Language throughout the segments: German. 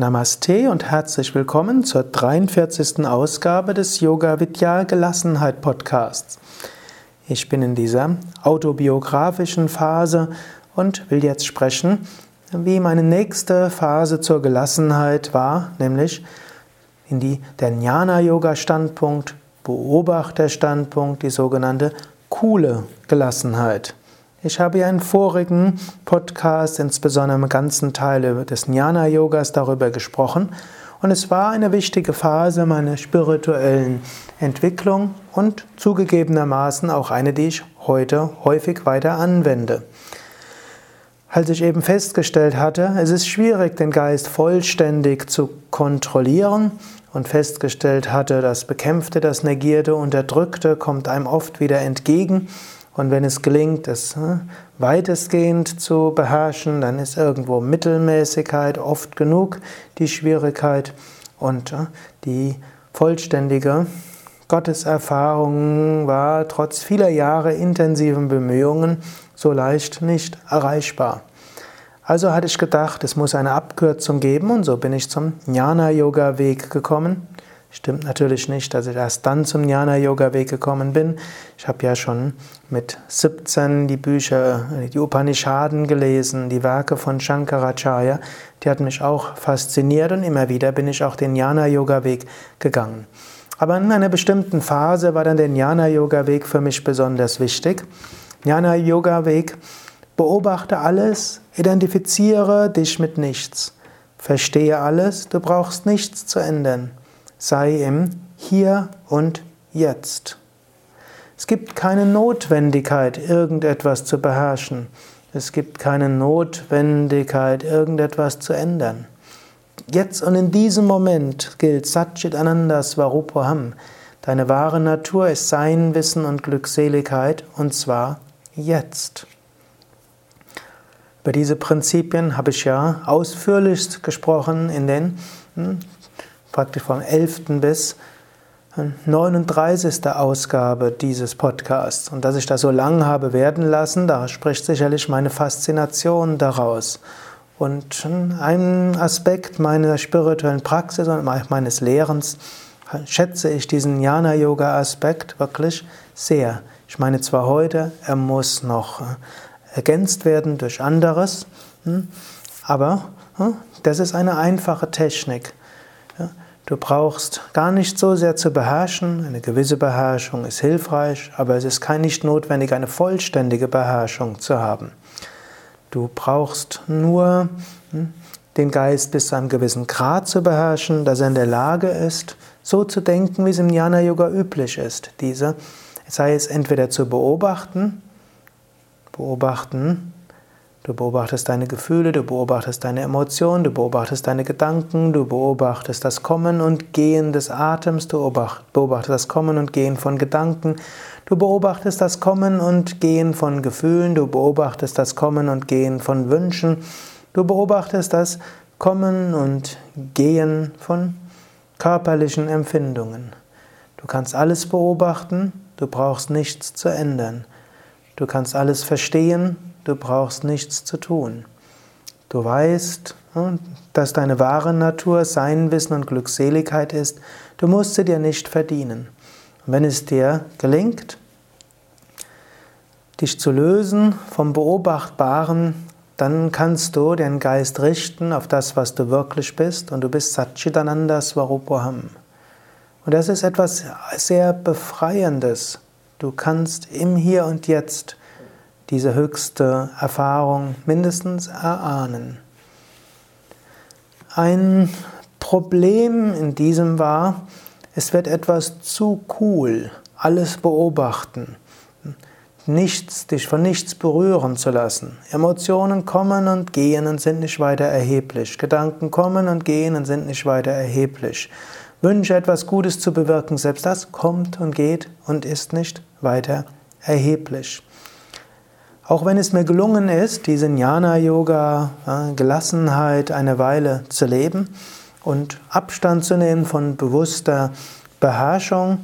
Namaste und herzlich willkommen zur 43. Ausgabe des Yoga Vidya Gelassenheit Podcasts. Ich bin in dieser autobiografischen Phase und will jetzt sprechen, wie meine nächste Phase zur Gelassenheit war, nämlich in die der Jnana Yoga Standpunkt, Beobachterstandpunkt, die sogenannte coole Gelassenheit. Ich habe ja in vorigen Podcasts, insbesondere im ganzen Teil des Jnana-Yogas, darüber gesprochen. Und es war eine wichtige Phase meiner spirituellen Entwicklung und zugegebenermaßen auch eine, die ich heute häufig weiter anwende. Als ich eben festgestellt hatte, es ist schwierig, den Geist vollständig zu kontrollieren und festgestellt hatte, das Bekämpfte, das Negierte, Unterdrückte kommt einem oft wieder entgegen und wenn es gelingt, es hm, weitestgehend zu beherrschen, dann ist irgendwo Mittelmäßigkeit oft genug die Schwierigkeit und hm, die vollständige Gotteserfahrung war trotz vieler Jahre intensiven Bemühungen so leicht nicht erreichbar. Also hatte ich gedacht, es muss eine Abkürzung geben und so bin ich zum Jnana-Yoga-Weg gekommen. Stimmt natürlich nicht, dass ich erst dann zum Jnana-Yoga-Weg gekommen bin. Ich habe ja schon mit 17 die Bücher, die Upanishaden gelesen, die Werke von Shankaracharya. Die hat mich auch fasziniert und immer wieder bin ich auch den Jnana-Yoga-Weg gegangen. Aber in einer bestimmten Phase war dann der Jnana-Yoga-Weg für mich besonders wichtig. Jnana-Yoga-Weg, beobachte alles, identifiziere dich mit nichts. Verstehe alles, du brauchst nichts zu ändern sei im Hier und Jetzt. Es gibt keine Notwendigkeit, irgendetwas zu beherrschen. Es gibt keine Notwendigkeit, irgendetwas zu ändern. Jetzt und in diesem Moment gilt Satchit Ananda Svarupoham. Deine wahre Natur ist Sein, Wissen und Glückseligkeit und zwar jetzt. Über diese Prinzipien habe ich ja ausführlichst gesprochen in den hm, praktisch vom 11. bis 39. Ausgabe dieses Podcasts. Und dass ich das so lang habe werden lassen, da spricht sicherlich meine Faszination daraus. Und ein Aspekt meiner spirituellen Praxis und meines Lehrens schätze ich diesen Jnana-Yoga-Aspekt wirklich sehr. Ich meine zwar heute, er muss noch ergänzt werden durch anderes, hm, aber hm, das ist eine einfache Technik. Du brauchst gar nicht so sehr zu beherrschen. Eine gewisse Beherrschung ist hilfreich, aber es ist kein nicht notwendig, eine vollständige Beherrschung zu haben. Du brauchst nur hm, den Geist bis zu einem gewissen Grad zu beherrschen, dass er in der Lage ist, so zu denken, wie es im Jnana Yoga üblich ist. Diese sei es entweder zu beobachten, beobachten, Du beobachtest deine Gefühle, du beobachtest deine Emotionen, du beobachtest deine Gedanken, du beobachtest das Kommen und Gehen des Atems, du beobachtest das Kommen und Gehen von Gedanken, du beobachtest das Kommen und Gehen von Gefühlen, du beobachtest das Kommen und Gehen von Wünschen, du beobachtest das Kommen und Gehen von körperlichen Empfindungen. Du kannst alles beobachten, du brauchst nichts zu ändern. Du kannst alles verstehen, du brauchst nichts zu tun. Du weißt, hm, dass deine wahre Natur Sein, Wissen und Glückseligkeit ist. Du musst sie dir nicht verdienen. Und wenn es dir gelingt, dich zu lösen vom Beobachtbaren, dann kannst du den Geist richten auf das, was du wirklich bist, und du bist Satchitananda Swarupoham. Und das ist etwas sehr Befreiendes. Du kannst im Hier und Jetzt diese höchste Erfahrung mindestens erahnen. Ein Problem in diesem war, es wird etwas zu cool, alles beobachten, nichts, dich von nichts berühren zu lassen. Emotionen kommen und gehen und sind nicht weiter erheblich. Gedanken kommen und gehen und sind nicht weiter erheblich. Wünsche etwas Gutes zu bewirken, selbst das kommt und geht und ist nicht weiter erheblich. Auch wenn es mir gelungen ist, diese Jnana-Yoga, Gelassenheit eine Weile zu leben und Abstand zu nehmen von bewusster Beherrschung,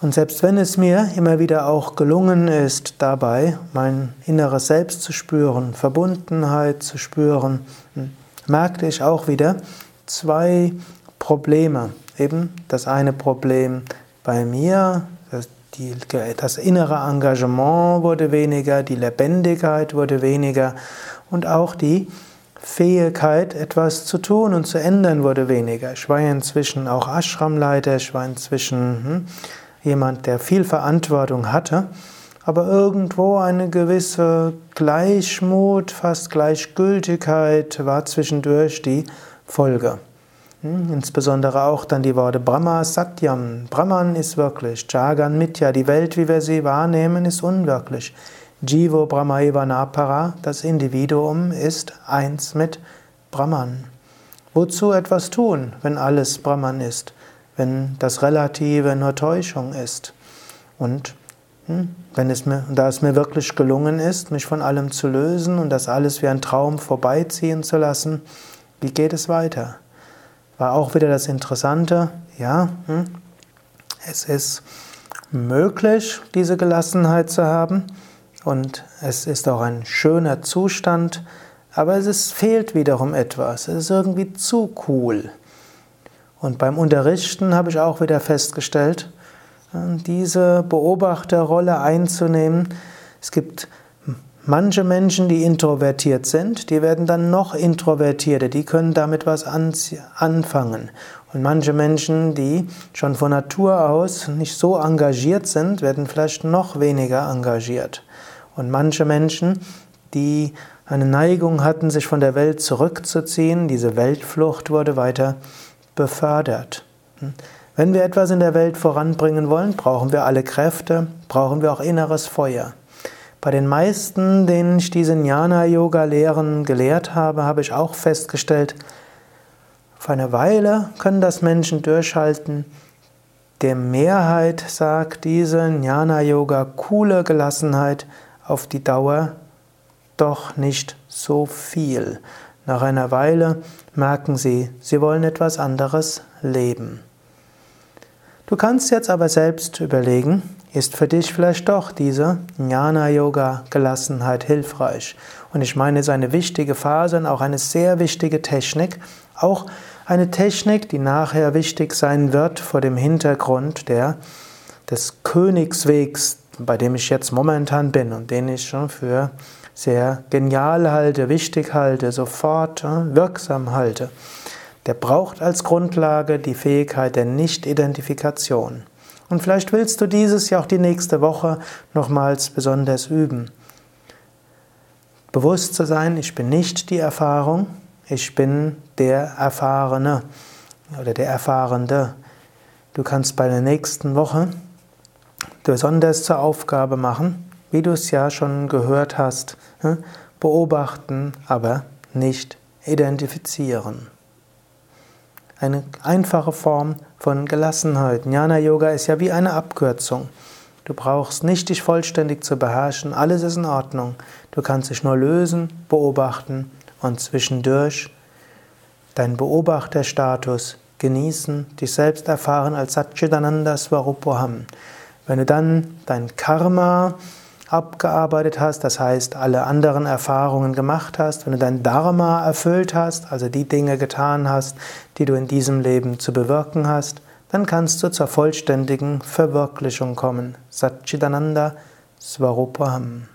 und selbst wenn es mir immer wieder auch gelungen ist, dabei mein inneres Selbst zu spüren, Verbundenheit zu spüren, merkte ich auch wieder zwei Probleme. Eben das eine Problem bei mir, die, das innere Engagement wurde weniger, die Lebendigkeit wurde weniger und auch die Fähigkeit, etwas zu tun und zu ändern, wurde weniger. Ich war inzwischen auch Ashramleiter, ich war inzwischen hm, jemand, der viel Verantwortung hatte, aber irgendwo eine gewisse Gleichmut, fast Gleichgültigkeit war zwischendurch die Folge. Hm, insbesondere auch dann die Worte Brahma Satyam. Brahman ist wirklich. Jagan Mitya, die Welt, wie wir sie wahrnehmen, ist unwirklich. Jivo Brahmaiva Napara, das Individuum ist eins mit Brahman. Wozu etwas tun, wenn alles Brahman ist, wenn das Relative nur Täuschung ist? Und hm, wenn es mir, da es mir wirklich gelungen ist, mich von allem zu lösen und das alles wie ein Traum vorbeiziehen zu lassen, wie geht es weiter? War auch wieder das Interessante, ja, hm, es ist möglich, diese Gelassenheit zu haben, und es ist auch ein schöner Zustand, aber es ist, fehlt wiederum etwas. Es ist irgendwie zu cool. Und beim Unterrichten habe ich auch wieder festgestellt, diese Beobachterrolle einzunehmen. Es gibt manche Menschen, die introvertiert sind, die werden dann noch introvertierter, die können damit was anfangen. Und manche Menschen, die schon von Natur aus nicht so engagiert sind, werden vielleicht noch weniger engagiert. Und manche Menschen, die eine Neigung hatten, sich von der Welt zurückzuziehen, diese Weltflucht wurde weiter befördert. Wenn wir etwas in der Welt voranbringen wollen, brauchen wir alle Kräfte, brauchen wir auch inneres Feuer. Bei den meisten, denen ich diese Jnana-Yoga-Lehren gelehrt habe, habe ich auch festgestellt, auf eine Weile können das Menschen durchhalten. Der Mehrheit sagt diese Jnana-Yoga coole Gelassenheit auf die Dauer doch nicht so viel. Nach einer Weile merken sie, sie wollen etwas anderes leben. Du kannst jetzt aber selbst überlegen, ist für dich vielleicht doch diese Jnana-Yoga-Gelassenheit hilfreich? Und ich meine, es ist eine wichtige Phase und auch eine sehr wichtige Technik, auch eine Technik, die nachher wichtig sein wird vor dem Hintergrund der, des Königswegs bei dem ich jetzt momentan bin und den ich schon für sehr genial halte, wichtig halte, sofort wirksam halte, der braucht als Grundlage die Fähigkeit der Nicht-Identifikation. Und vielleicht willst du dieses ja auch die nächste Woche nochmals besonders üben. Bewusst zu sein, ich bin nicht die Erfahrung, ich bin der Erfahrene oder der Erfahrende. Du kannst bei der nächsten Woche besonders zur Aufgabe machen, wie du es ja schon gehört hast, hm? beobachten, aber nicht identifizieren. Eine einfache Form von Gelassenheit. Jnana Yoga ist ja wie eine Abkürzung. Du brauchst nicht dich vollständig zu beherrschen, alles ist in Ordnung. Du kannst dich nur lösen, beobachten und zwischendurch deinen Beobachterstatus genießen, dich selbst erfahren als Satchitananda Swarupoham. Wenn du dann dein Karma abgearbeitet hast, das heißt alle anderen Erfahrungen gemacht hast, wenn du dein Dharma erfüllt hast, also die Dinge getan hast, die du in diesem Leben zu bewirken hast, dann kannst du zur vollständigen Verwirklichung kommen. Satchitananda Swarupaham.